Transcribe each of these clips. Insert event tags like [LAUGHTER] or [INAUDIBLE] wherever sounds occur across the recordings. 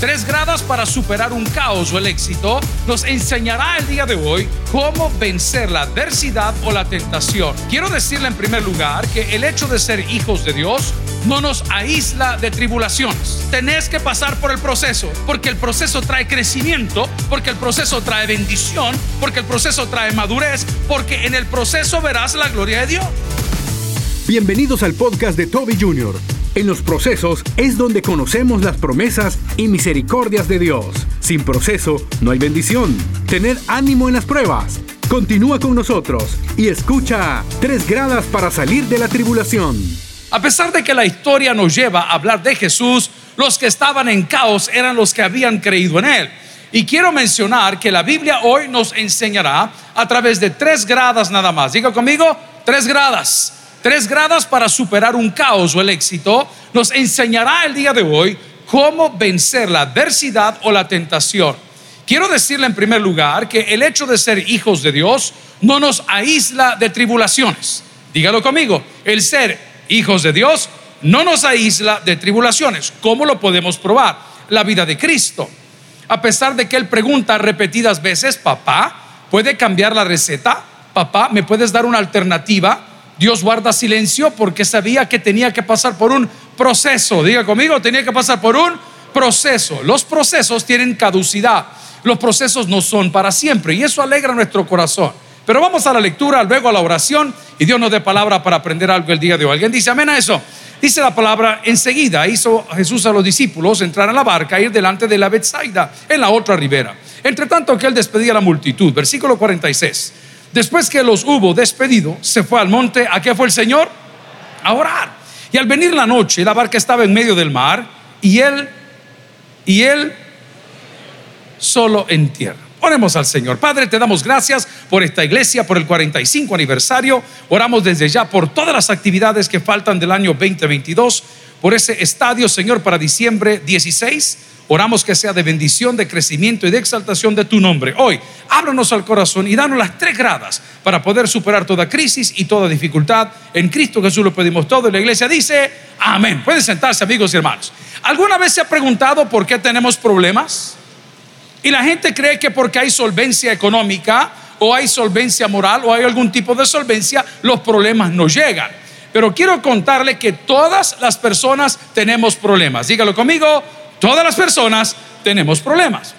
Tres gradas para superar un caos o el éxito nos enseñará el día de hoy cómo vencer la adversidad o la tentación. Quiero decirle en primer lugar que el hecho de ser hijos de Dios no nos aísla de tribulaciones. Tenés que pasar por el proceso, porque el proceso trae crecimiento, porque el proceso trae bendición, porque el proceso trae madurez, porque en el proceso verás la gloria de Dios. Bienvenidos al podcast de Toby Jr. En los procesos es donde conocemos las promesas y misericordias de Dios. Sin proceso no hay bendición. Tener ánimo en las pruebas. Continúa con nosotros y escucha Tres gradas para salir de la tribulación. A pesar de que la historia nos lleva a hablar de Jesús, los que estaban en caos eran los que habían creído en Él. Y quiero mencionar que la Biblia hoy nos enseñará a través de tres gradas nada más. Diga conmigo, tres gradas tres gradas para superar un caos o el éxito, nos enseñará el día de hoy cómo vencer la adversidad o la tentación. Quiero decirle en primer lugar que el hecho de ser hijos de Dios no nos aísla de tribulaciones. Dígalo conmigo, el ser hijos de Dios no nos aísla de tribulaciones. ¿Cómo lo podemos probar? La vida de Cristo. A pesar de que Él pregunta repetidas veces, papá, ¿puede cambiar la receta? Papá, ¿me puedes dar una alternativa? Dios guarda silencio porque sabía que tenía que pasar por un proceso. Diga conmigo, tenía que pasar por un proceso. Los procesos tienen caducidad. Los procesos no son para siempre y eso alegra nuestro corazón. Pero vamos a la lectura, luego a la oración y Dios nos dé palabra para aprender algo el día de hoy. ¿Alguien dice amén a eso? Dice la palabra, enseguida hizo Jesús a los discípulos entrar en la barca e ir delante de la Betsaida, en la otra ribera. Entre tanto que él despedía a la multitud, versículo 46. Después que los hubo despedido, se fue al monte. ¿A qué fue el Señor? A orar. Y al venir la noche, la barca estaba en medio del mar y él, y él solo en tierra. Oremos al Señor. Padre, te damos gracias por esta iglesia, por el 45 aniversario. Oramos desde ya por todas las actividades que faltan del año 2022, por ese estadio, Señor, para diciembre 16 Oramos que sea de bendición, de crecimiento y de exaltación de tu nombre. Hoy, ábranos al corazón y danos las tres gradas para poder superar toda crisis y toda dificultad. En Cristo Jesús lo pedimos todo y la iglesia dice, amén. Pueden sentarse amigos y hermanos. ¿Alguna vez se ha preguntado por qué tenemos problemas? Y la gente cree que porque hay solvencia económica o hay solvencia moral o hay algún tipo de solvencia, los problemas no llegan. Pero quiero contarle que todas las personas tenemos problemas. Dígalo conmigo, Todas las personas tenemos problemas.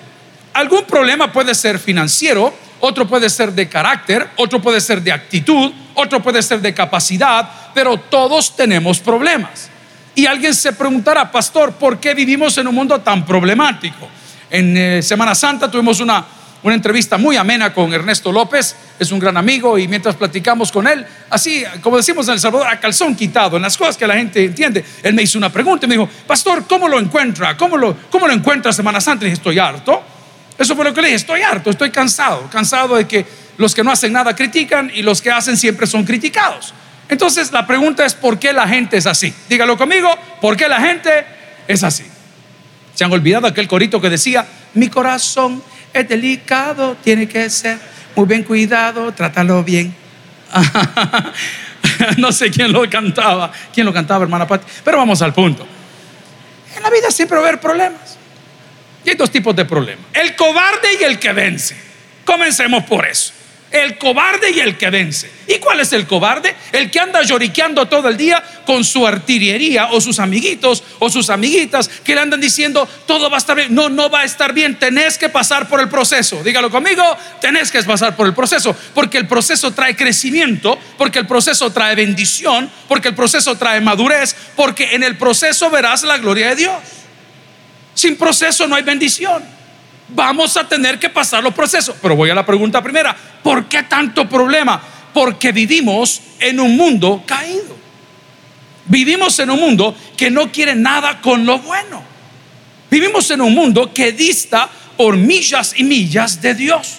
Algún problema puede ser financiero, otro puede ser de carácter, otro puede ser de actitud, otro puede ser de capacidad, pero todos tenemos problemas. Y alguien se preguntará, pastor, ¿por qué vivimos en un mundo tan problemático? En eh, Semana Santa tuvimos una una entrevista muy amena con Ernesto López, es un gran amigo y mientras platicamos con él, así como decimos en El Salvador, a calzón quitado, en las cosas que la gente entiende, él me hizo una pregunta y me dijo, pastor, ¿cómo lo encuentra? ¿Cómo lo, cómo lo encuentra Semana Santa? Y dije, estoy harto. Eso fue lo que le dije, estoy harto, estoy cansado, cansado de que los que no hacen nada critican y los que hacen siempre son criticados. Entonces la pregunta es, ¿por qué la gente es así? Dígalo conmigo, ¿por qué la gente es así? ¿Se han olvidado aquel corito que decía, mi corazón es delicado, tiene que ser muy bien cuidado, trátalo bien. [LAUGHS] no sé quién lo cantaba, quién lo cantaba, hermana Pati, pero vamos al punto. En la vida siempre va a haber problemas. Y hay dos tipos de problemas: el cobarde y el que vence. Comencemos por eso el cobarde y el que vence. ¿Y cuál es el cobarde? El que anda lloriqueando todo el día con su artillería o sus amiguitos o sus amiguitas que le andan diciendo todo va a estar bien. No, no va a estar bien. Tenés que pasar por el proceso. Dígalo conmigo, tenés que pasar por el proceso. Porque el proceso trae crecimiento, porque el proceso trae bendición, porque el proceso trae madurez, porque en el proceso verás la gloria de Dios. Sin proceso no hay bendición vamos a tener que pasar los procesos. Pero voy a la pregunta primera, ¿por qué tanto problema? Porque vivimos en un mundo caído. Vivimos en un mundo que no quiere nada con lo bueno. Vivimos en un mundo que dista por millas y millas de Dios.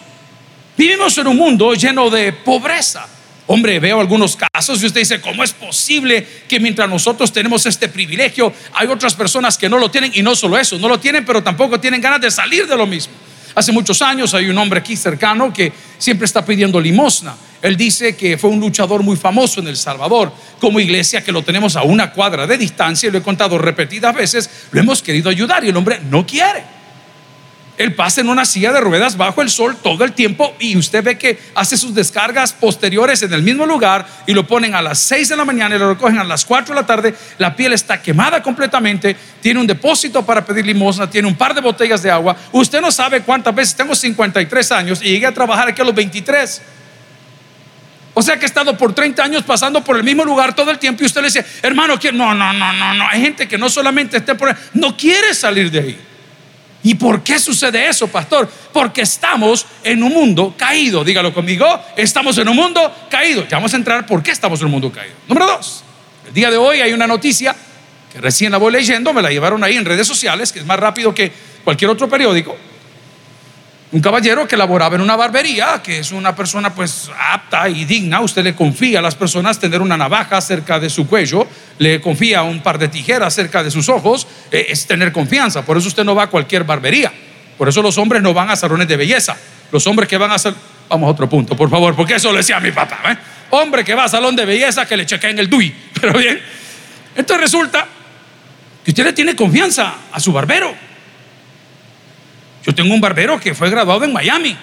Vivimos en un mundo lleno de pobreza Hombre, veo algunos casos y usted dice, ¿cómo es posible que mientras nosotros tenemos este privilegio, hay otras personas que no lo tienen y no solo eso, no lo tienen, pero tampoco tienen ganas de salir de lo mismo? Hace muchos años hay un hombre aquí cercano que siempre está pidiendo limosna. Él dice que fue un luchador muy famoso en El Salvador. Como iglesia que lo tenemos a una cuadra de distancia, y lo he contado repetidas veces, lo hemos querido ayudar y el hombre no quiere. Él pasa en una silla de ruedas bajo el sol todo el tiempo y usted ve que hace sus descargas posteriores en el mismo lugar y lo ponen a las 6 de la mañana y lo recogen a las 4 de la tarde. La piel está quemada completamente, tiene un depósito para pedir limosna, tiene un par de botellas de agua. Usted no sabe cuántas veces, tengo 53 años y llegué a trabajar aquí a los 23. O sea que he estado por 30 años pasando por el mismo lugar todo el tiempo y usted le dice, hermano, no, no, no, no, no. Hay gente que no solamente esté por no quiere salir de ahí. ¿Y por qué sucede eso, pastor? Porque estamos en un mundo caído. Dígalo conmigo, estamos en un mundo caído. Ya vamos a entrar por qué estamos en un mundo caído. Número dos, el día de hoy hay una noticia que recién la voy leyendo, me la llevaron ahí en redes sociales, que es más rápido que cualquier otro periódico un caballero que laboraba en una barbería, que es una persona pues apta y digna, usted le confía a las personas tener una navaja cerca de su cuello, le confía un par de tijeras cerca de sus ojos, eh, es tener confianza, por eso usted no va a cualquier barbería, por eso los hombres no van a salones de belleza, los hombres que van a hacer, vamos a otro punto, por favor, porque eso lo decía mi papá, ¿eh? hombre que va a salón de belleza que le chequeen el DUI, [LAUGHS] pero bien, entonces resulta que usted le tiene confianza a su barbero, yo tengo un barbero que fue graduado en Miami,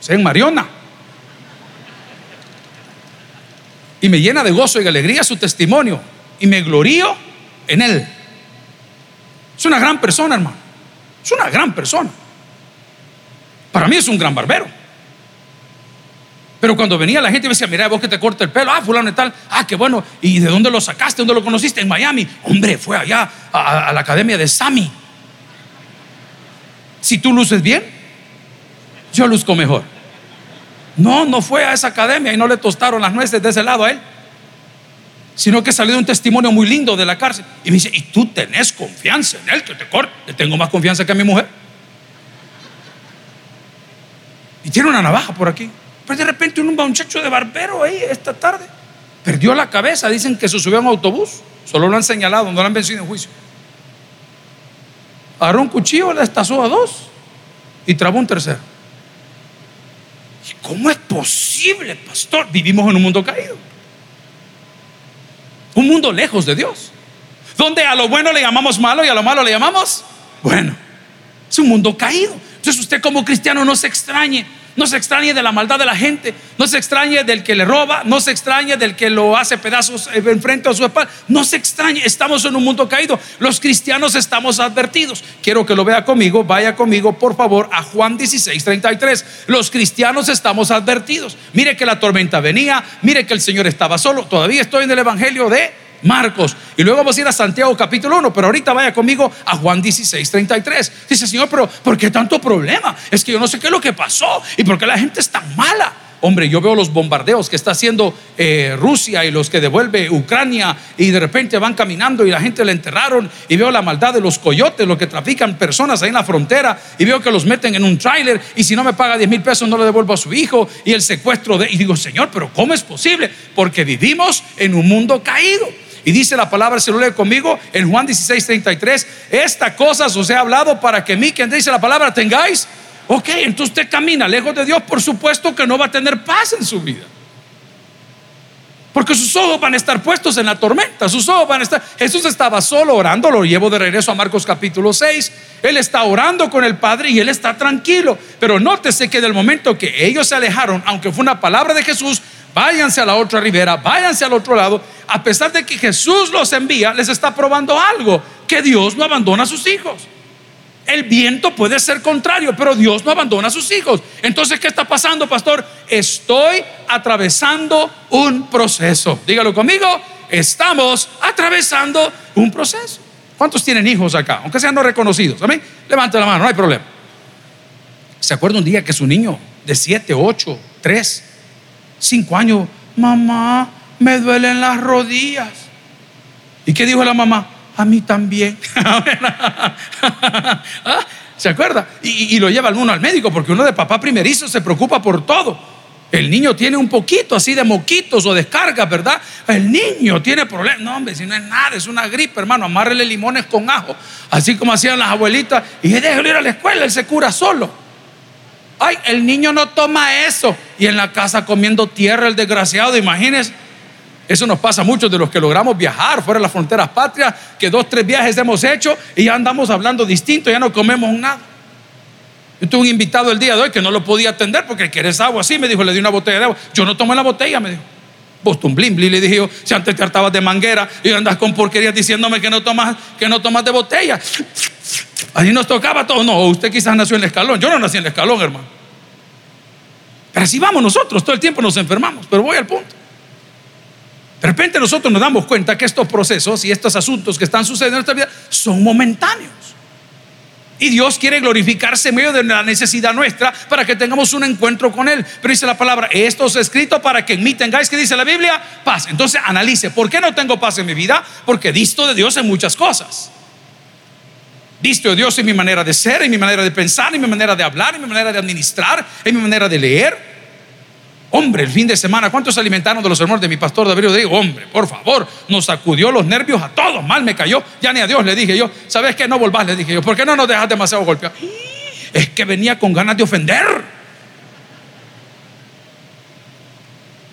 o sea, en Mariona. Y me llena de gozo y de alegría su testimonio. Y me glorío en él. Es una gran persona, hermano. Es una gran persona. Para mí es un gran barbero. Pero cuando venía la gente me decía, mira, vos que te corta el pelo, ah, fulano y tal, ah, qué bueno, ¿y de dónde lo sacaste? ¿Dónde lo conociste? En Miami. Hombre, fue allá a, a la academia de Sami. Si tú luces bien, yo luzco mejor. No, no fue a esa academia y no le tostaron las nueces de ese lado a él, sino que salió un testimonio muy lindo de la cárcel. Y me dice, ¿y tú tenés confianza en él que te corte? Le tengo más confianza que a mi mujer. Y tiene una navaja por aquí. Pero de repente un muchacho de barbero ahí esta tarde perdió la cabeza. Dicen que se subió a un autobús. Solo lo han señalado, no lo han vencido en juicio agarró un cuchillo, le estazó a dos y trabó un tercero. ¿Cómo es posible, pastor? Vivimos en un mundo caído. Un mundo lejos de Dios. Donde a lo bueno le llamamos malo y a lo malo le llamamos bueno. Es un mundo caído. Entonces usted como cristiano no se extrañe no se extrañe de la maldad de la gente, no se extrañe del que le roba, no se extrañe del que lo hace pedazos enfrente a su espalda, no se extrañe, estamos en un mundo caído, los cristianos estamos advertidos. Quiero que lo vea conmigo, vaya conmigo por favor a Juan 16, 33. Los cristianos estamos advertidos. Mire que la tormenta venía, mire que el Señor estaba solo, todavía estoy en el Evangelio de Marcos. Y luego vamos a ir a Santiago capítulo 1, pero ahorita vaya conmigo a Juan 16, 33. Dice, Señor, pero ¿por qué tanto problema? Es que yo no sé qué es lo que pasó y por qué la gente es tan mala. Hombre, yo veo los bombardeos que está haciendo eh, Rusia y los que devuelve Ucrania y de repente van caminando y la gente le enterraron y veo la maldad de los coyotes, los que trafican personas ahí en la frontera y veo que los meten en un tráiler y si no me paga 10 mil pesos no le devuelvo a su hijo y el secuestro de... Y digo, Señor, pero ¿cómo es posible? Porque vivimos en un mundo caído. Y dice la palabra, se lo lee conmigo, en Juan 16, 33, esta cosa os he hablado para que mí, quien dice la palabra, tengáis. Ok, entonces usted camina lejos de Dios, por supuesto que no va a tener paz en su vida. Porque sus ojos van a estar puestos en la tormenta, sus ojos van a estar... Jesús estaba solo orando, lo llevo de regreso a Marcos capítulo 6. Él está orando con el Padre y él está tranquilo. Pero nótese que del momento que ellos se alejaron, aunque fue una palabra de Jesús, váyanse a la otra ribera, váyanse al otro lado, a pesar de que Jesús los envía, les está probando algo, que Dios no abandona a sus hijos. El viento puede ser contrario, pero Dios no abandona a sus hijos. Entonces, ¿qué está pasando, pastor? Estoy atravesando un proceso. Dígalo conmigo, estamos atravesando un proceso. ¿Cuántos tienen hijos acá? Aunque sean no reconocidos. Amén. Levante la mano, no hay problema. ¿Se acuerda un día que su niño de 7, 8, 3, 5 años, mamá, me duelen las rodillas? ¿Y qué dijo la mamá? a mí también. [LAUGHS] ¿Ah? ¿Se acuerda? Y, lo lleva uno al médico porque uno de papá primerizo se preocupa por todo. El niño tiene un poquito así de moquitos o descargas, ¿verdad? El niño tiene problemas. No, hombre, si no es nada, es una gripe, hermano. Amárrele limones con ajo, así como hacían las abuelitas. Y déjelo ir a la escuela, él se cura solo. Ay, el niño no toma eso. Y en la casa comiendo tierra el desgraciado, imagínense. Eso nos pasa a muchos de los que logramos viajar fuera de las fronteras patrias, que dos, tres viajes hemos hecho y ya andamos hablando distinto, ya no comemos nada. Yo tuve un invitado el día de hoy que no lo podía atender porque quieres agua, sí, me dijo, le di una botella de agua. Yo no tomé la botella, me dijo. Vos un blim, le dije yo, si antes te hartabas de manguera y andas con porquerías diciéndome que no tomas, que no tomas de botella. Así nos tocaba todo. No, usted quizás nació en el escalón. Yo no nací en el escalón, hermano. Pero así vamos nosotros, todo el tiempo nos enfermamos. Pero voy al punto. De repente nosotros nos damos cuenta que estos procesos y estos asuntos que están sucediendo en nuestra vida son momentáneos. Y Dios quiere glorificarse en medio de la necesidad nuestra para que tengamos un encuentro con Él. Pero dice la palabra, esto es escrito para que en mí tengáis, que dice la Biblia, paz. Entonces analice, ¿por qué no tengo paz en mi vida? Porque disto de Dios en muchas cosas. Disto de Dios en mi manera de ser, en mi manera de pensar, en mi manera de hablar, en mi manera de administrar, en mi manera de leer. Hombre, el fin de semana, ¿cuántos se alimentaron de los sermones de mi pastor David Rodríguez? Hombre, por favor, nos sacudió los nervios a todos, mal me cayó. Ya ni a Dios le dije yo, ¿sabes qué? No volvás, le dije yo, ¿por qué no nos dejas demasiado golpear? Es que venía con ganas de ofender.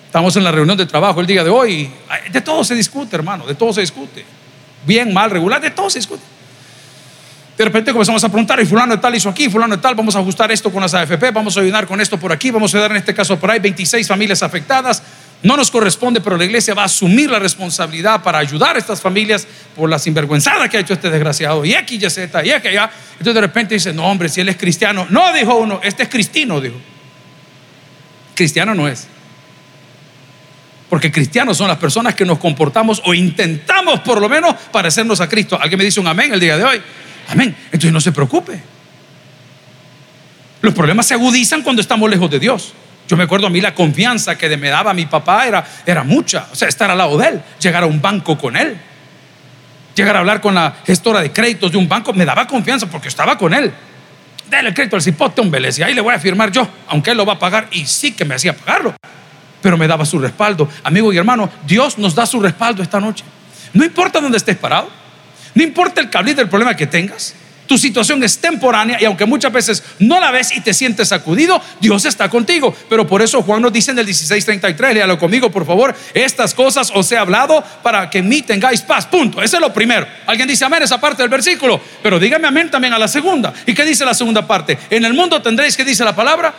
Estamos en la reunión de trabajo el día de hoy. De todo se discute, hermano, de todo se discute. Bien, mal, regular, de todo se discute. De repente comenzamos a preguntar, y fulano de tal hizo aquí, fulano de tal, vamos a ajustar esto con las AFP, vamos a ayudar con esto por aquí, vamos a ayudar en este caso por ahí, 26 familias afectadas. No nos corresponde, pero la iglesia va a asumir la responsabilidad para ayudar a estas familias por la sinvergüenzada que ha hecho este desgraciado. Y aquí ya Z, y aquí allá. Entonces de repente dice, no hombre, si él es cristiano. No, dijo uno, este es cristino, dijo. Cristiano no es. Porque cristianos son las personas que nos comportamos o intentamos por lo menos parecernos a Cristo. Alguien me dice un amén el día de hoy. Amén. Entonces no se preocupe. Los problemas se agudizan cuando estamos lejos de Dios. Yo me acuerdo a mí la confianza que me daba mi papá era, era mucha. O sea, estar al lado de él, llegar a un banco con él, llegar a hablar con la gestora de créditos de un banco, me daba confianza porque estaba con él. Dale crédito al cipote, un y ahí le voy a firmar yo, aunque él lo va a pagar. Y sí que me hacía pagarlo, pero me daba su respaldo. Amigo y hermano, Dios nos da su respaldo esta noche. No importa dónde estés parado, no importa el cabrito del problema que tengas, tu situación es temporánea y aunque muchas veces no la ves y te sientes sacudido, Dios está contigo. Pero por eso Juan nos dice en el 16:33, léalo conmigo por favor, estas cosas os he hablado para que en mí tengáis paz. Punto. Ese es lo primero. Alguien dice amén esa parte del versículo, pero dígame amén también a la segunda. ¿Y qué dice la segunda parte? En el mundo tendréis que dice la palabra.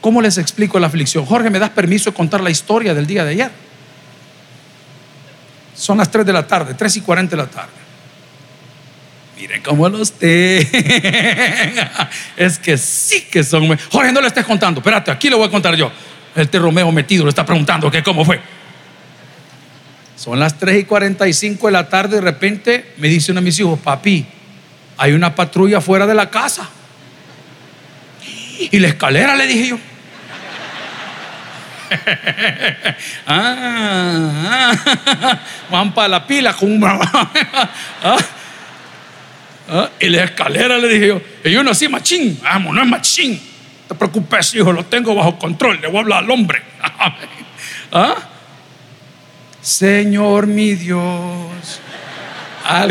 ¿Cómo les explico la aflicción? Jorge, ¿me das permiso de contar la historia del día de ayer? Son las 3 de la tarde, 3 y 40 de la tarde. Miren cómo los te. es que sí que son. Jorge, no le estés contando. Espérate, aquí le voy a contar yo. El te Romeo metido le está preguntando que cómo fue. Son las 3 y 45 de la tarde. De repente me dice uno de mis hijos, papi, hay una patrulla fuera de la casa. Y la escalera, le dije yo. [LAUGHS] ah, van para la pila con [LAUGHS] ah, ah, y la escalera le dije yo, y yo no así machín, vamos, no es machín. No te preocupes, hijo, lo tengo bajo control, le voy a hablar al hombre. [LAUGHS] ¿Ah? Señor mi Dios. ¿Ah?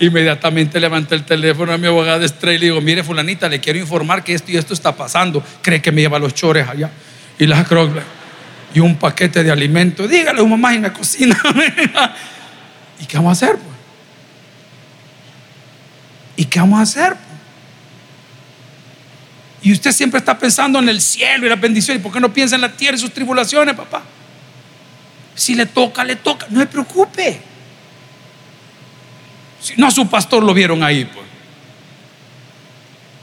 Inmediatamente levanté el teléfono a mi abogada Estrella y le digo, mire fulanita, le quiero informar que esto y esto está pasando. Cree que me lleva los chores allá. Y las y un paquete de alimento. Dígale a mamá en la cocina. [LAUGHS] ¿Y qué vamos a hacer? Pues? ¿Y qué vamos a hacer? Pues? Y usted siempre está pensando en el cielo y la bendición. ¿Y por qué no piensa en la tierra y sus tribulaciones, papá? Si le toca, le toca. No se preocupe. Si no a su pastor lo vieron ahí, pues.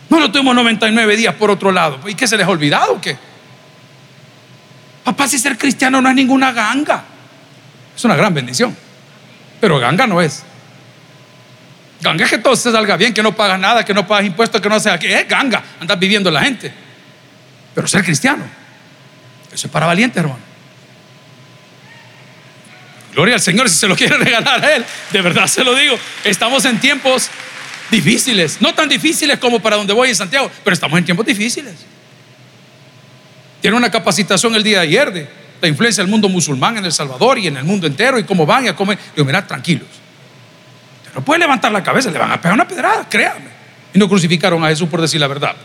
No lo tuvimos 99 días por otro lado. ¿Y qué se les ha olvidado o qué? Papá, si ser cristiano no es ninguna ganga. Es una gran bendición. Pero ganga no es. Ganga es que todo se salga bien, que no pagas nada, que no pagas impuestos, que no sea que es ganga. Andas viviendo la gente. Pero ser cristiano, eso es para valientes, hermano. Gloria al Señor si se lo quiere regalar a Él. De verdad se lo digo. Estamos en tiempos difíciles. No tan difíciles como para donde voy en Santiago, pero estamos en tiempos difíciles. Tiene una capacitación el día de ayer de la influencia del mundo musulmán en El Salvador y en el mundo entero y cómo van y a comer. Digo, mirad, tranquilos. no puede levantar la cabeza, le van a pegar una pedrada, créame. y no crucificaron a Jesús por decir la verdad.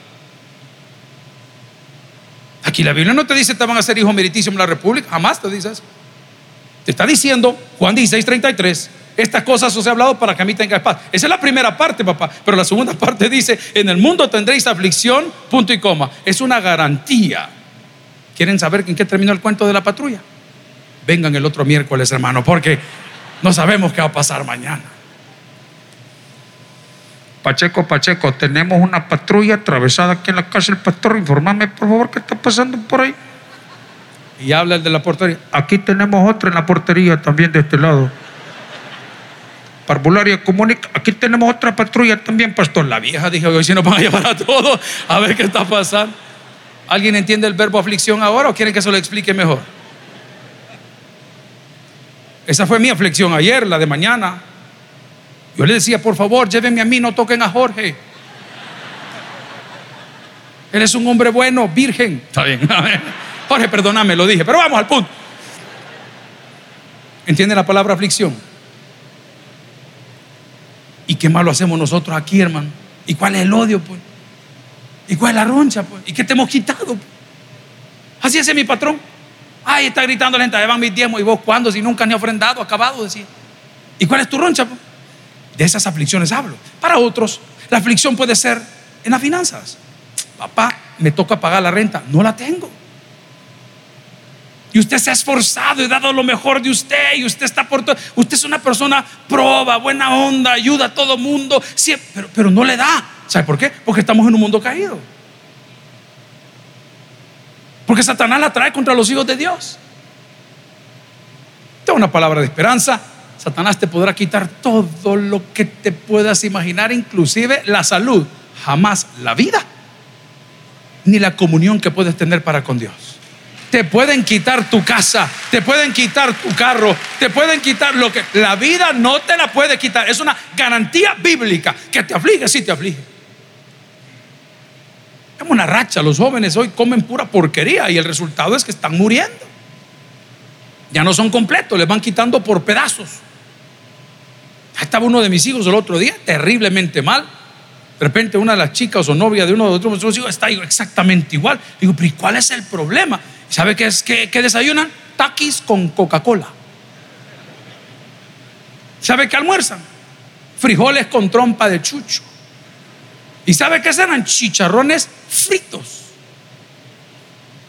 Aquí la Biblia no te dice te van a ser hijo meritísimo en la República, jamás te dice eso. Te está diciendo Juan 16, 33, estas cosas os he hablado para que a mí tenga paz. Esa es la primera parte, papá. Pero la segunda [LAUGHS] parte dice, en el mundo tendréis aflicción, punto y coma. Es una garantía. ¿Quieren saber en qué terminó el cuento de la patrulla? Vengan el otro miércoles, hermano, porque no sabemos qué va a pasar mañana. Pacheco, Pacheco, tenemos una patrulla atravesada aquí en la del pastor. Informame, por favor, qué está pasando por ahí. Y habla el de la portería. Aquí tenemos otra en la portería también de este lado. Parvularia comunica. Aquí tenemos otra patrulla también, pastor. La vieja dijo, hoy si nos van a llevar a todos a ver qué está pasando. ¿Alguien entiende el verbo aflicción ahora o quieren que se lo explique mejor? Esa fue mi aflicción ayer, la de mañana. Yo le decía, por favor, llévenme a mí, no toquen a Jorge. Él es un hombre bueno, virgen. Está bien. [LAUGHS] Jorge, perdóname, lo dije, pero vamos al punto. ¿Entiende la palabra aflicción? ¿Y qué malo hacemos nosotros aquí, hermano? ¿Y cuál es el odio, pues? ¿Y cuál es la roncha, pues? ¿Y qué te hemos quitado? Pues? Así es mi patrón. Ay, está gritando la gente, ahí van mis diezmos. ¿Y vos cuándo? Si nunca ni ofrendado, acabado, decía. ¿Y cuál es tu roncha? Pues? De esas aflicciones hablo. Para otros, la aflicción puede ser en las finanzas. Papá, me toca pagar la renta. No la tengo. Y usted se ha esforzado y dado lo mejor de usted. Y usted está por todo. Usted es una persona proba, buena onda, ayuda a todo mundo. pero, pero no le da. ¿Sabe por qué? Porque estamos en un mundo caído. Porque Satanás la trae contra los hijos de Dios. Tengo una palabra de esperanza. Satanás te podrá quitar todo lo que te puedas imaginar, inclusive la salud, jamás la vida, ni la comunión que puedes tener para con Dios. Te pueden quitar tu casa, te pueden quitar tu carro, te pueden quitar lo que... La vida no te la puede quitar. Es una garantía bíblica. Que te aflige, sí te aflige. Es una racha. Los jóvenes hoy comen pura porquería y el resultado es que están muriendo. Ya no son completos, les van quitando por pedazos. Estaba uno de mis hijos el otro día terriblemente mal. De repente una de las chicas o novia de uno de otros hijos está exactamente igual. Digo, pero ¿y cuál es el problema? ¿Sabe qué, es, qué, desayunan? Taquis con Coca-Cola. ¿Sabe qué almuerzan? Frijoles con trompa de chucho. ¿Y sabe qué serán? Chicharrones fritos.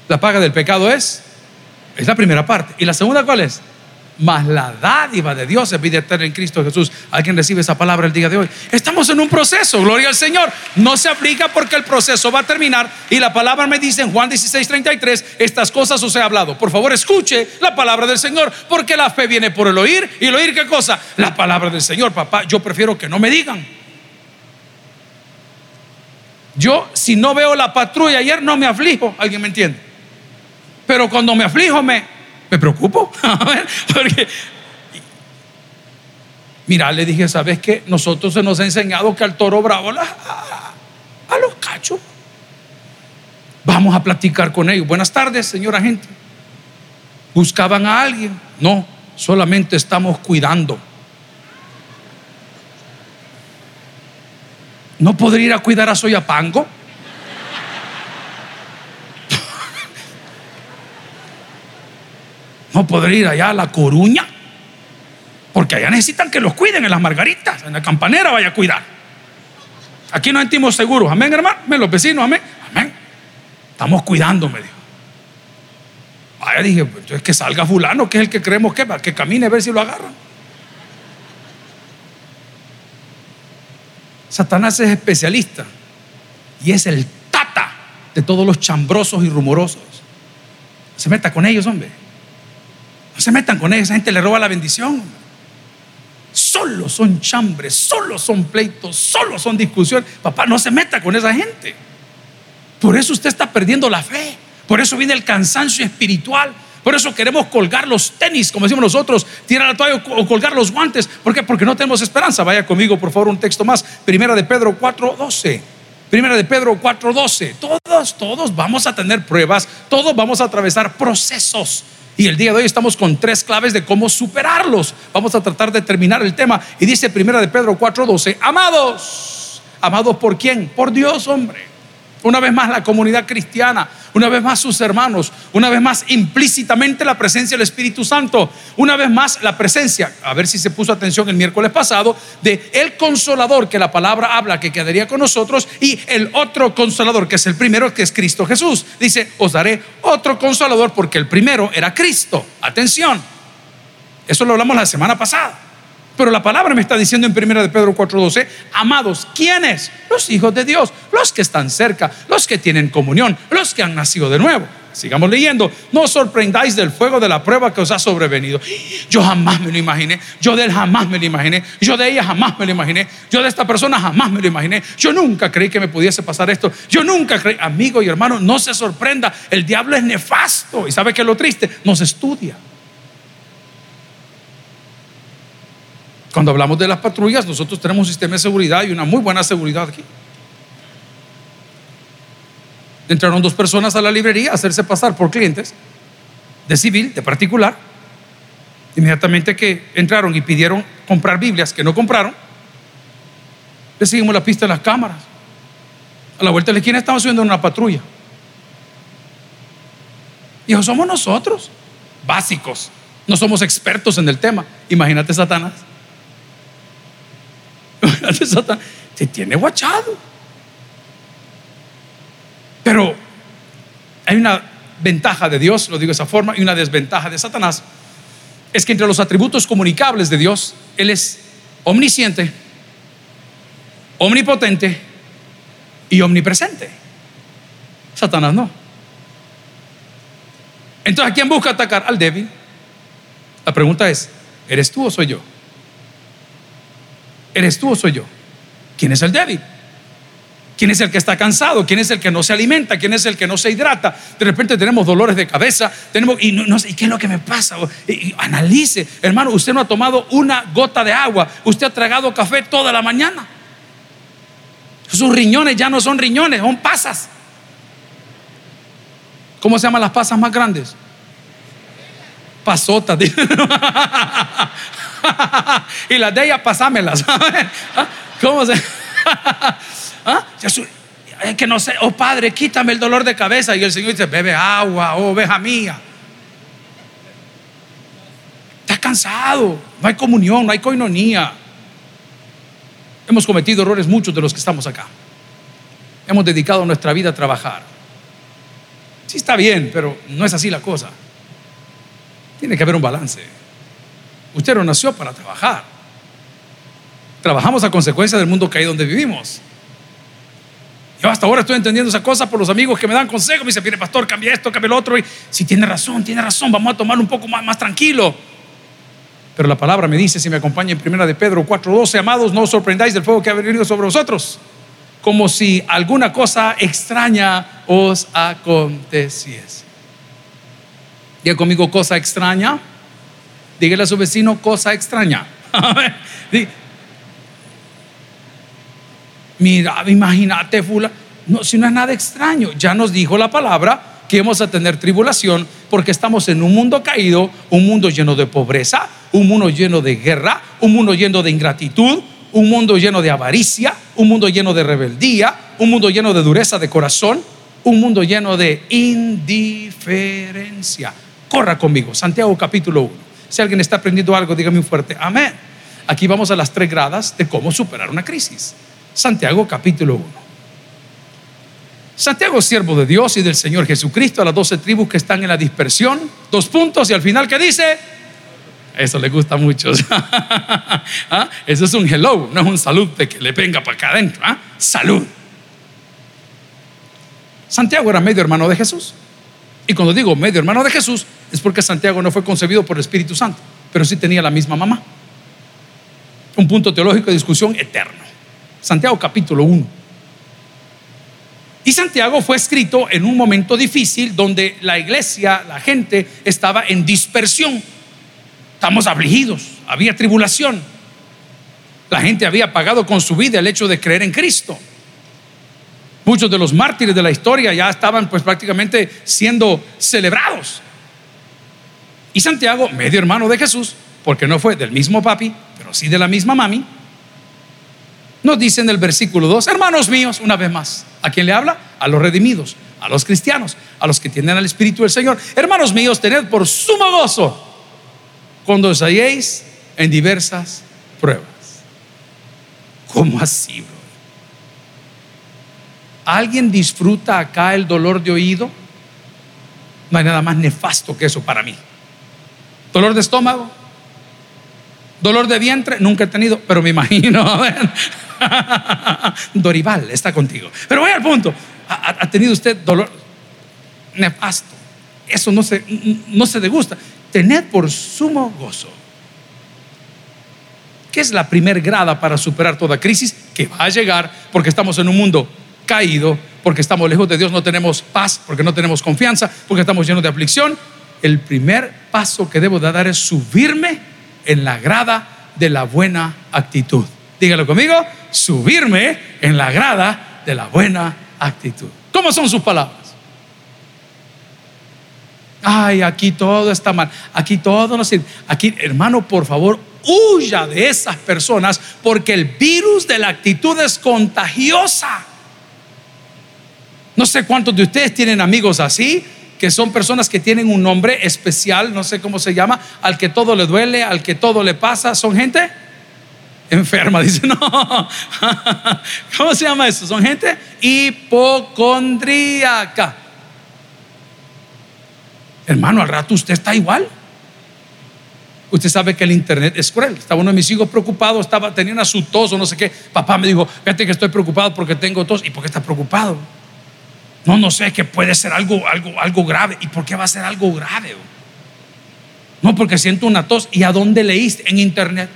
La paga del pecado es, es la primera parte. ¿Y la segunda cuál es? Más la dádiva de Dios es vida eterna en Cristo Jesús. ¿Alguien recibe esa palabra el día de hoy? Estamos en un proceso, gloria al Señor. No se aplica porque el proceso va a terminar. Y la palabra me dice en Juan 16, 33, estas cosas os he hablado. Por favor, escuche la palabra del Señor, porque la fe viene por el oír. ¿Y el oír qué cosa? La palabra del Señor, papá. Yo prefiero que no me digan. Yo, si no veo la patrulla ayer, no me aflijo. ¿Alguien me entiende? Pero cuando me aflijo, me, me preocupo. [LAUGHS] Porque, mira, le dije, ¿sabes qué? Nosotros se nos ha enseñado que al toro bravo a, a los cachos. Vamos a platicar con ellos. Buenas tardes, señora gente. ¿Buscaban a alguien? No, solamente estamos cuidando. ¿No podría ir a cuidar a Soyapango? No podré ir allá a La Coruña, porque allá necesitan que los cuiden en las margaritas, en la campanera vaya a cuidar. Aquí nos sentimos seguros, amén, hermano, amén, los vecinos, amén, amén. Estamos cuidando, me dijo. Vaya, dije, pues es que salga fulano, que es el que creemos que va, que camine a ver si lo agarran. Satanás es especialista y es el tata de todos los chambrosos y rumorosos. Se meta con ellos, hombre. Se metan con ellos, esa gente le roba la bendición. Solo son chambres, solo son pleitos, solo son discusiones. Papá, no se meta con esa gente. Por eso usted está perdiendo la fe. Por eso viene el cansancio espiritual. Por eso queremos colgar los tenis, como decimos nosotros, tirar la toalla o colgar los guantes. ¿Por qué? Porque no tenemos esperanza. Vaya conmigo, por favor, un texto más. Primera de Pedro 4:12. Primera de Pedro 4:12. Todos, todos vamos a tener pruebas, todos vamos a atravesar procesos. Y el día de hoy estamos con tres claves de cómo superarlos. Vamos a tratar de terminar el tema. Y dice primera de Pedro 4:12, amados, amados por quién? Por Dios, hombre. Una vez más la comunidad cristiana, una vez más sus hermanos, una vez más implícitamente la presencia del Espíritu Santo, una vez más la presencia, a ver si se puso atención el miércoles pasado, de el consolador que la palabra habla que quedaría con nosotros y el otro consolador que es el primero que es Cristo Jesús. Dice, os daré otro consolador porque el primero era Cristo. Atención, eso lo hablamos la semana pasada. Pero la palabra me está diciendo en 1 de Pedro 4:12, amados, ¿quiénes? Los hijos de Dios, los que están cerca, los que tienen comunión, los que han nacido de nuevo. Sigamos leyendo. No os sorprendáis del fuego de la prueba que os ha sobrevenido. Yo jamás me lo imaginé. Yo de él jamás me lo imaginé. Yo de ella jamás me lo imaginé. Yo de esta persona jamás me lo imaginé. Yo nunca creí que me pudiese pasar esto. Yo nunca creí. Amigo y hermano, no se sorprenda. El diablo es nefasto. ¿Y sabe que lo triste? Nos estudia. Cuando hablamos de las patrullas, nosotros tenemos un sistema de seguridad y una muy buena seguridad aquí. Entraron dos personas a la librería a hacerse pasar por clientes de civil, de particular. Inmediatamente que entraron y pidieron comprar Biblias que no compraron, le seguimos la pista en las cámaras. A la vuelta de la esquina estamos subiendo una patrulla. Y somos nosotros, básicos. No somos expertos en el tema. Imagínate Satanás. [LAUGHS] se tiene guachado. Pero hay una ventaja de Dios, lo digo de esa forma, y una desventaja de Satanás. Es que entre los atributos comunicables de Dios, Él es omnisciente, omnipotente y omnipresente. Satanás no. Entonces, ¿a quién busca atacar? Al débil. La pregunta es, ¿eres tú o soy yo? ¿Eres tú o soy yo? ¿Quién es el débil? ¿Quién es el que está cansado? ¿Quién es el que no se alimenta? ¿Quién es el que no se hidrata? De repente tenemos dolores de cabeza, tenemos y no, qué es lo que me pasa? analice, hermano, usted no ha tomado una gota de agua, usted ha tragado café toda la mañana. Sus riñones ya no son riñones, son pasas. ¿Cómo se llaman las pasas más grandes? Pasotas. [LAUGHS] [LAUGHS] y las de ella, pasámelas. [LAUGHS] ¿Ah? ¿Cómo se? [LAUGHS] ¿Ah? Es que no sé, oh Padre, quítame el dolor de cabeza. Y el Señor dice, bebe agua, oh oveja mía. Estás cansado, no hay comunión, no hay coinonía. Hemos cometido errores muchos de los que estamos acá. Hemos dedicado nuestra vida a trabajar. Sí está bien, pero no es así la cosa. Tiene que haber un balance. Usted no nació para trabajar. Trabajamos a consecuencia del mundo caído donde vivimos. Yo hasta ahora estoy entendiendo esa cosa por los amigos que me dan consejos. Me dicen, mire, pastor, cambia esto, cambia lo otro. Y si tiene razón, tiene razón, vamos a tomarlo un poco más, tranquilo. Pero la palabra me dice, si me acompaña en primera de Pedro 4:12, amados, no os sorprendáis del fuego que ha venido sobre vosotros, como si alguna cosa extraña os aconteciese. Diga conmigo, cosa extraña. Dígale a su vecino cosa extraña. [LAUGHS] Mira, imagínate, fula. No, si no es nada extraño, ya nos dijo la palabra que vamos a tener tribulación porque estamos en un mundo caído, un mundo lleno de pobreza, un mundo lleno de guerra, un mundo lleno de ingratitud, un mundo lleno de avaricia, un mundo lleno de rebeldía, un mundo lleno de dureza de corazón, un mundo lleno de indiferencia. Corra conmigo, Santiago capítulo 1. Si alguien está aprendiendo algo, dígame un fuerte amén. Aquí vamos a las tres gradas de cómo superar una crisis. Santiago capítulo 1. Santiago, siervo de Dios y del Señor Jesucristo, a las doce tribus que están en la dispersión, dos puntos y al final, ¿qué dice? Eso le gusta mucho. [LAUGHS] ¿Ah? Eso es un hello, no es un salud de que le venga para acá adentro. ¿ah? Salud. Santiago era medio hermano de Jesús. Y cuando digo medio hermano de Jesús, es porque Santiago no fue concebido por el Espíritu Santo, pero sí tenía la misma mamá. Un punto teológico de discusión eterno. Santiago capítulo 1. Y Santiago fue escrito en un momento difícil donde la iglesia, la gente estaba en dispersión. Estamos afligidos, había tribulación. La gente había pagado con su vida el hecho de creer en Cristo. Muchos de los mártires de la historia ya estaban pues prácticamente siendo celebrados. Y Santiago, medio hermano de Jesús, porque no fue del mismo papi, pero sí de la misma mami, Nos dice en el versículo 2, hermanos míos, una vez más, ¿a quién le habla? A los redimidos, a los cristianos, a los que tienen al Espíritu del Señor. Hermanos míos, tened por sumo gozo cuando os halléis en diversas pruebas. ¿Cómo así? ¿Alguien disfruta acá el dolor de oído? No hay nada más nefasto que eso para mí. ¿Dolor de estómago? ¿Dolor de vientre? Nunca he tenido, pero me imagino. [LAUGHS] Dorival está contigo. Pero voy al punto. ¿Ha, tenido usted dolor nefasto? Eso no se, no se degusta. Tened por sumo gozo. ¿Qué es la primer grada para superar toda crisis? Que va a llegar porque estamos en un mundo caído, porque estamos lejos de Dios, no tenemos paz, porque no tenemos confianza, porque estamos llenos de aflicción. El primer paso que debo de dar es subirme en la grada de la buena actitud. Dígalo conmigo, subirme en la grada de la buena actitud. ¿Cómo son sus palabras? Ay, aquí todo está mal. Aquí todo no sirve. Aquí, hermano, por favor, huya de esas personas porque el virus de la actitud es contagiosa. No sé cuántos de ustedes tienen amigos así, que son personas que tienen un nombre especial, no sé cómo se llama, al que todo le duele, al que todo le pasa. Son gente enferma, [LAUGHS] dice, no. [LAUGHS] ¿Cómo se llama eso? Son gente hipocondríaca. Hermano, al rato usted está igual. Usted sabe que el internet es cruel. Estaba uno de mis hijos preocupado, estaba, tenía una su tos o no sé qué. Papá me dijo, fíjate que estoy preocupado porque tengo tos. ¿Y por qué está preocupado? No, no sé, que puede ser algo, algo, algo grave. ¿Y por qué va a ser algo grave? No, porque siento una tos. ¿Y a dónde leíste? En internet.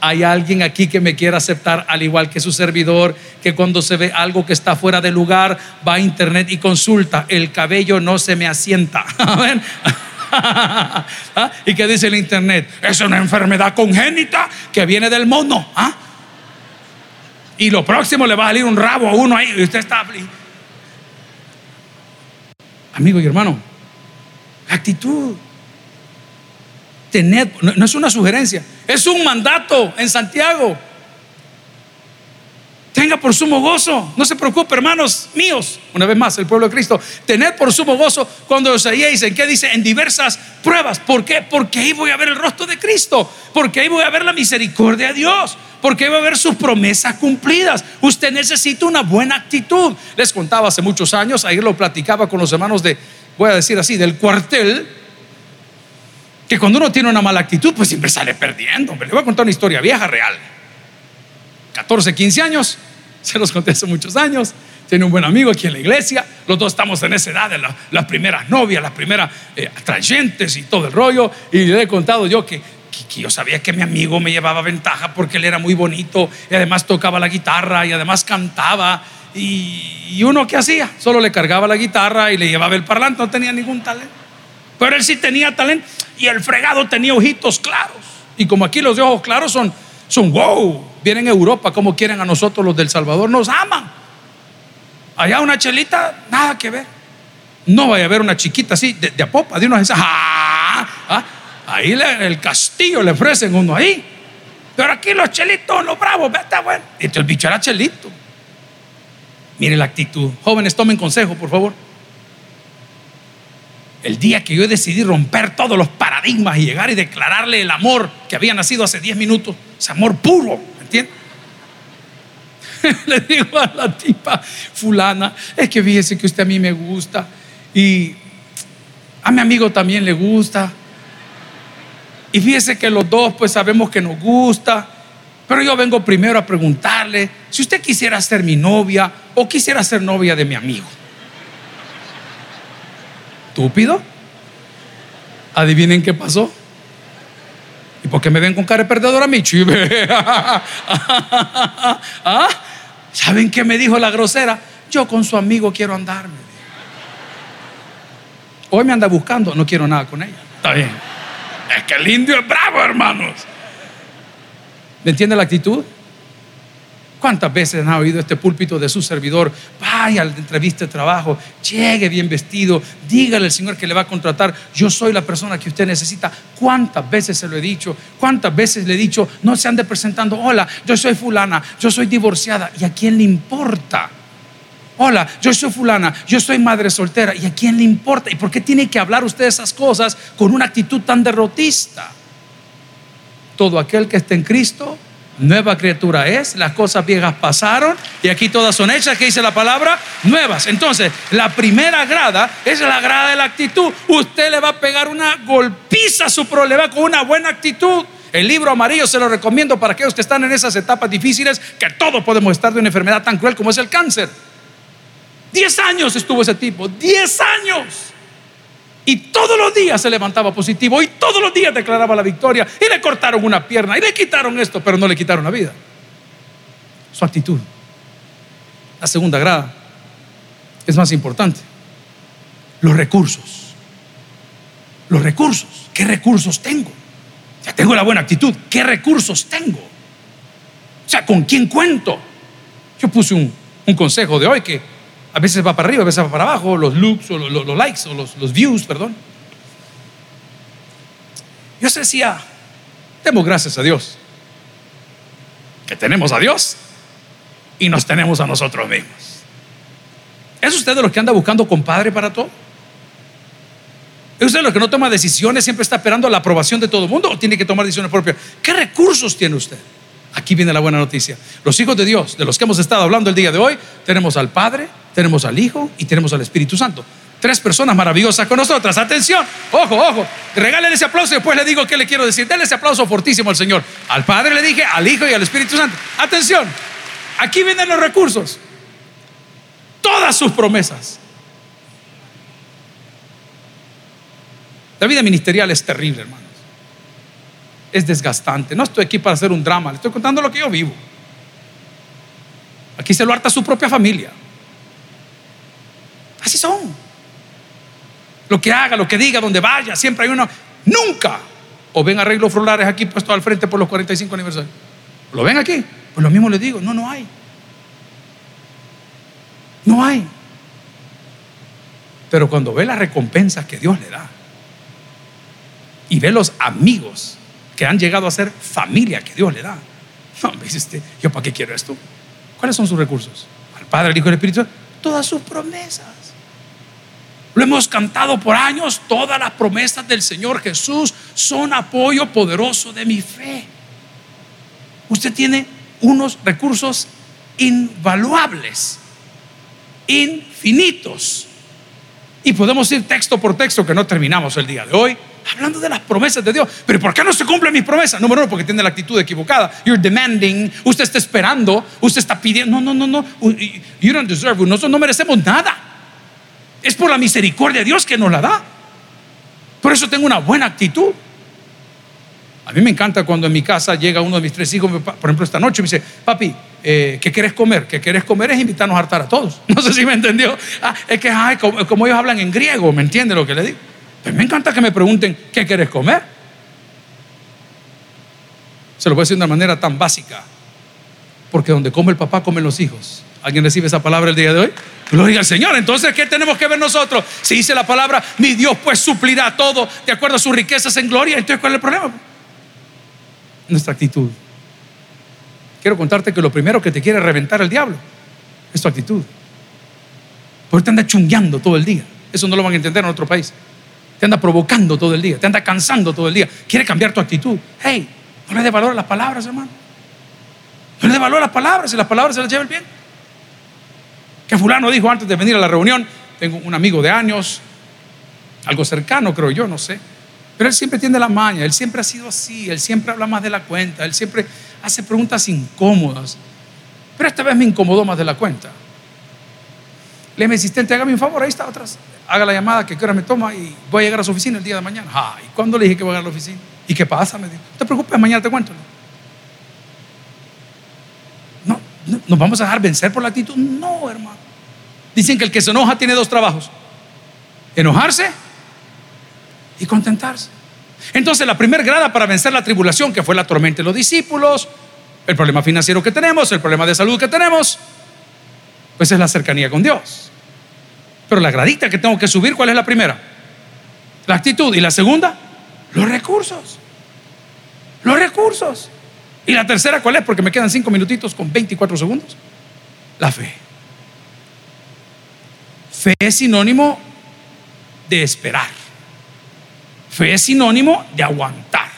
Hay alguien aquí que me quiera aceptar, al igual que su servidor, que cuando se ve algo que está fuera de lugar, va a internet y consulta. El cabello no se me asienta. [LAUGHS] [LAUGHS] ¿Ah? ¿Y qué dice el internet? Es una enfermedad congénita que viene del mono. ¿ah? Y lo próximo le va a salir un rabo a uno ahí y usted está. Amigo y hermano, actitud. No es una sugerencia, es un mandato en Santiago. Tenga por sumo gozo. No se preocupe, hermanos míos. Una vez más, el pueblo de Cristo. Tened por sumo gozo cuando os halléis. ¿En qué dice? En diversas pruebas. ¿Por qué? Porque ahí voy a ver el rostro de Cristo. Porque ahí voy a ver la misericordia de Dios. Porque ahí voy a ver sus promesas cumplidas. Usted necesita una buena actitud. Les contaba hace muchos años, ayer lo platicaba con los hermanos de, voy a decir así, del cuartel. Que cuando uno tiene una mala actitud, pues siempre sale perdiendo. Le voy a contar una historia vieja, real. 14, 15 años, [LAUGHS] se los conté hace muchos años. Tiene un buen amigo aquí en la iglesia. Los dos estamos en esa edad de las primeras novias, las primeras eh, atrayentes y todo el rollo. Y le he contado yo que, que, yo sabía que mi amigo me llevaba ventaja porque él era muy bonito y además tocaba la guitarra y además cantaba. Y, y uno que hacía, solo le cargaba la guitarra y le llevaba el parlante, no tenía ningún talento. Pero él sí tenía talento y el fregado tenía ojitos claros. Y como aquí los de ojos claros son, son wow, vienen a Europa como quieren a nosotros los del Salvador, nos aman. Allá una chelita, nada que ver. No vaya a ver una chiquita así, de, a popa, de una esa, ¡ah! ¿Ah? Ahí el castillo le ofrecen uno ahí. Pero aquí los chelitos, los bravos, está bueno. Y el bicho era chelito. Mire la actitud. Jóvenes, tomen consejo, por favor. El día que yo decidí romper todos los paradigmas y llegar y declararle el amor que había nacido hace 10 minutos, ese amor puro, ¿me entiendes? [LAUGHS] Le digo a la tipa fulana, es que fíjese que usted a mí me gusta y a mi amigo también le gusta. Y fíjese que los dos pues sabemos que nos gusta, pero yo vengo primero a preguntarle si usted quisiera ser mi novia o quisiera ser novia de mi amigo estúpido. Adivinen qué pasó. ¿Y por qué me ven con cara de perdedor a mí? [LAUGHS] ¿Ah? ¿Saben qué me dijo la grosera? Yo con su amigo quiero andarme. Hoy me anda buscando, no quiero nada con ella. Está bien. Es que el indio es bravo, hermanos. ¿Me entiende la actitud? ¿Cuántas veces han oído este púlpito de su servidor? Vaya a la entrevista de trabajo, llegue bien vestido, dígale al Señor que le va a contratar, yo soy la persona que usted necesita. ¿Cuántas veces se lo he dicho? ¿Cuántas veces le he dicho, no se ande presentando, hola, yo soy fulana, yo soy divorciada, ¿y a quién le importa? Hola, yo soy fulana, yo soy madre soltera, ¿y a quién le importa? ¿Y por qué tiene que hablar usted esas cosas con una actitud tan derrotista? Todo aquel que esté en Cristo nueva criatura es, las cosas viejas pasaron y aquí todas son hechas, que dice la palabra, nuevas. Entonces, la primera grada es la grada de la actitud. Usted le va a pegar una golpiza a su problema con una buena actitud. El libro amarillo se lo recomiendo para aquellos que están en esas etapas difíciles, que todos podemos estar de una enfermedad tan cruel como es el cáncer. Diez años estuvo ese tipo, diez años. Y todos los días se levantaba positivo y todos los días declaraba la victoria. Y le cortaron una pierna y le quitaron esto, pero no le quitaron la vida. Su actitud. La segunda grada es más importante. Los recursos. Los recursos. ¿Qué recursos tengo? Ya tengo la buena actitud. ¿Qué recursos tengo? O sea, ¿con quién cuento? Yo puse un, un consejo de hoy que a veces va para arriba, a veces va para abajo, los looks o los, likes o los, views, perdón. Yo decía, demos gracias a Dios, que tenemos a Dios y nos tenemos a nosotros mismos. ¿Es usted de los que anda buscando compadre para todo? ¿Es usted de los que no toma decisiones, siempre está esperando la aprobación de todo el mundo o tiene que tomar decisiones propias? ¿Qué recursos tiene usted? Aquí viene la buena noticia. Los hijos de Dios, de los que hemos estado hablando el día de hoy, tenemos al Padre, tenemos al Hijo y tenemos al Espíritu Santo. Tres personas maravillosas con nosotras. Atención, ojo, ojo. Regalen ese aplauso y después le digo qué le quiero decir. Denle ese aplauso fortísimo al Señor. Al Padre le dije, al Hijo y al Espíritu Santo. Atención, aquí vienen los recursos. Todas sus promesas. La vida ministerial es terrible, hermano es desgastante. No estoy aquí para hacer un drama, le estoy contando lo que yo vivo. Aquí se lo harta su propia familia. Así son. Lo que haga, lo que diga, donde vaya, siempre hay uno. Nunca. O ven arreglos florales aquí puesto al frente por los 45 aniversarios. ¿Lo ven aquí? Pues lo mismo le digo, no, no hay. No hay. Pero cuando ve las recompensas que Dios le da y ve los amigos que han llegado a ser familia que Dios le da. No, me dice ¿yo para qué quiero esto? ¿Cuáles son sus recursos? Al Padre, al Hijo y al Espíritu, todas sus promesas. Lo hemos cantado por años, todas las promesas del Señor Jesús son apoyo poderoso de mi fe. Usted tiene unos recursos invaluables, infinitos. Y podemos ir texto por texto que no terminamos el día de hoy hablando de las promesas de Dios. Pero ¿por qué no se cumplen mis promesas? Número uno, porque tiene la actitud equivocada. You're demanding, usted está esperando, usted está pidiendo. No, no, no, no. You don't deserve. Nosotros no merecemos nada. Es por la misericordia de Dios que nos la da. Por eso tengo una buena actitud. A mí me encanta cuando en mi casa llega uno de mis tres hijos, por ejemplo, esta noche, me dice, papi, eh, ¿qué quieres comer? ¿Qué quieres comer es invitarnos a hartar a todos. [LAUGHS] No sé si me entendió. Ah, es que, ay, como, ellos hablan en griego, ¿me entiende lo que le digo? me encanta que me pregunten, ¿qué quieres comer? Se lo voy a decir de una manera tan básica. Porque donde come el papá, comen los hijos. ¿Alguien recibe esa palabra el día de hoy? Gloria al Señor. Entonces, ¿qué tenemos que ver nosotros? Si dice la palabra, mi Dios pues suplirá todo de acuerdo a sus riquezas en gloria. Entonces, ¿cuál es el problema? Nuestra actitud. Quiero contarte que lo primero que te quiere reventar el diablo es tu actitud. Porque te anda chungueando todo el día. Eso no lo van a entender en otro país te anda provocando todo el día, te anda cansando todo el día, quiere cambiar tu actitud. Hey, no le dé valor a las palabras, hermano. No le dé valor a las palabras, si las palabras se las lleva el bien. Que fulano dijo antes de venir a la reunión, tengo un amigo de años, algo cercano creo yo, no sé. Pero él siempre tiene la maña, él siempre ha sido así, él siempre habla más de la cuenta, él siempre hace preguntas incómodas. Pero esta vez me incomodó más de la cuenta. Le mi asistente, hágame un favor, ahí está atrás. Haga la llamada, que ahora me toma y voy a llegar a su oficina el día de mañana. Ay, ¿cuándo le dije que voy a llegar a la oficina? ¿Y qué pasa? Me dijo, no te preocupes, mañana te cuento. No, no, ¿nos vamos a dejar vencer por la actitud? No, hermano. Dicen que el que se enoja tiene dos trabajos. Enojarse y contentarse. Entonces la primera grada para vencer la tribulación, que fue la tormenta de los discípulos, el problema financiero que tenemos, el problema de salud que tenemos, pues es la cercanía con Dios. Pero la gradita que tengo que subir, ¿cuál es la primera? La actitud. Y la segunda, los recursos. Los recursos. Y la tercera, ¿cuál es? Porque me quedan cinco minutitos con 24 segundos. La fe. Fe es sinónimo de esperar. Fe es sinónimo de aguantar.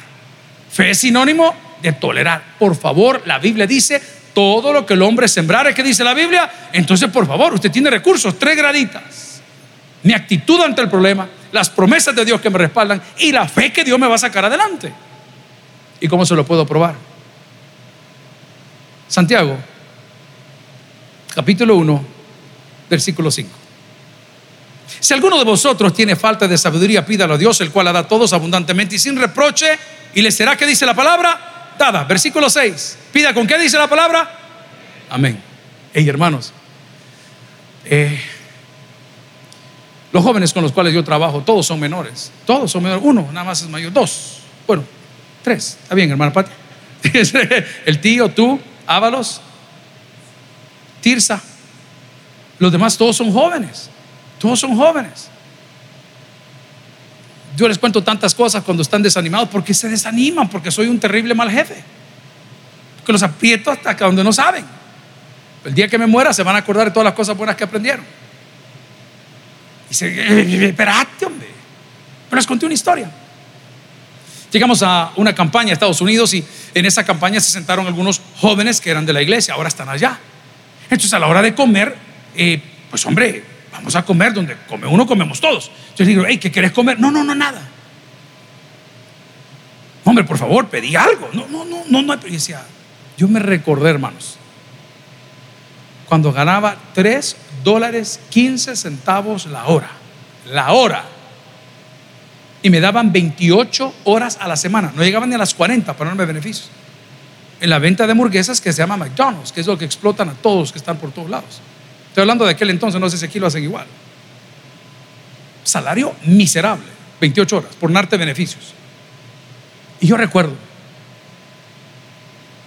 Fe es sinónimo de tolerar. Por favor, la Biblia dice, todo lo que el hombre sembrare, ¿qué dice la Biblia? Entonces, por favor, usted tiene recursos, tres graditas. Mi actitud ante el problema, las promesas de Dios que me respaldan y la fe que Dios me va a sacar adelante. ¿Y cómo se lo puedo probar? Santiago, capítulo 1, versículo 5. Si alguno de vosotros tiene falta de sabiduría, pídalo a Dios, el cual la da a todos abundantemente y sin reproche, y le será que dice la palabra dada. Versículo 6. Pida con qué dice la palabra. Amén. Hey, hermanos, eh, los jóvenes con los cuales yo trabajo, todos son menores. Todos son menores. Uno nada más es mayor. Dos. Bueno, tres. Está bien, hermano Pati. [LAUGHS] El tío, tú, Ábalos, Tirsa. Los demás todos son jóvenes. Todos son jóvenes. Yo les cuento tantas cosas cuando están desanimados porque se desaniman, porque soy un terrible mal jefe. Que los aprieto hasta donde no saben. El día que me muera se van a acordar de todas las cosas buenas que aprendieron. Y eh, [LAUGHS] espérate, hombre. Pero les conté una historia. Llegamos a una campaña a Estados Unidos y en esa campaña se sentaron algunos jóvenes que eran de la iglesia, ahora están allá. Entonces a la hora de comer, eh, pues hombre, vamos a comer donde come uno, comemos todos. Yo digo, ¿qué quieres comer? No, no, no, nada. Hombre, por favor, pedí algo. No, no, no, no, no. Y decía, yo me recordé, hermanos, cuando ganaba 3 dólares 15 centavos la hora. La hora y me daban 28 horas a la semana. No llegaban ni a las 40 para darme beneficios. En la venta de hamburguesas que se llama McDonald's, que es lo que explotan a todos que están por todos lados. Estoy hablando de aquel entonces, no sé si aquí lo hacen igual. Salario miserable, 28 horas, por darte beneficios. Y yo recuerdo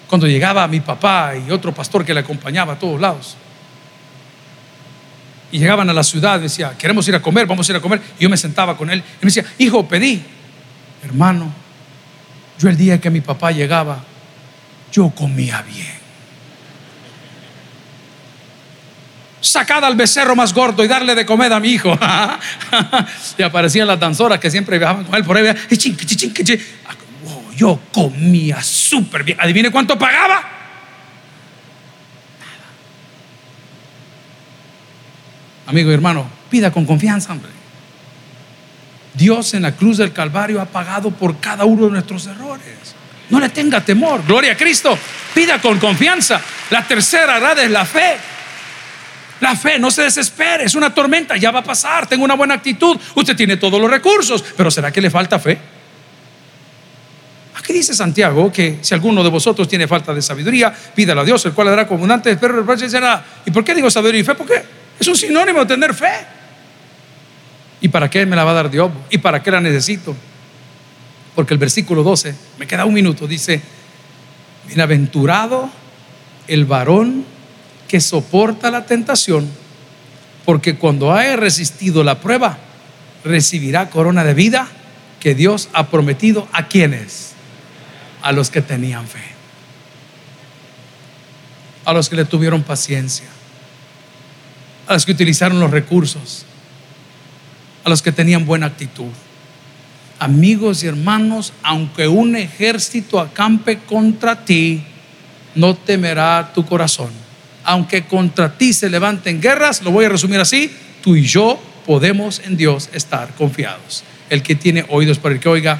cuando llegaba mi papá y otro pastor que le acompañaba a todos lados y llegaban a la ciudad, decía, queremos ir a comer, vamos a ir a comer. Y yo me sentaba con él y me decía, hijo, pedí. Hermano, yo el día que mi papá llegaba, yo comía bien. Sacada al becerro más gordo y darle de comer a mi hijo. [LAUGHS] y aparecían las danzoras que siempre viajaban con él por ahí. Yo comía súper bien. ¿Adivine cuánto pagaba? Amigo y hermano, pida con confianza, hombre. Dios en la cruz del Calvario ha pagado por cada uno de nuestros errores. No le tenga temor. Gloria a Cristo. Pida con confianza. La tercera edad es la fe. La fe, no se desespere, es una tormenta, ya va a pasar, tengo una buena actitud, usted tiene todos los recursos, pero ¿será que le falta fe? Aquí dice Santiago que si alguno de vosotros tiene falta de sabiduría, pídala a Dios, el cual le dará abundante, pero será. ¿Y por qué digo sabiduría y fe? ¿Por qué? Es un sinónimo de tener fe. ¿Y para qué me la va a dar Dios? ¿Y para qué la necesito? Porque el versículo 12, me queda un minuto, dice, bienaventurado el varón que soporta la tentación, porque cuando haya resistido la prueba, recibirá corona de vida que Dios ha prometido a quienes, a los que tenían fe, a los que le tuvieron paciencia a los que utilizaron los recursos, a los que tenían buena actitud. Amigos y hermanos, aunque un ejército acampe contra ti, no temerá tu corazón. Aunque contra ti se levanten guerras, lo voy a resumir así, tú y yo podemos en Dios estar confiados. El que tiene oídos para el que oiga,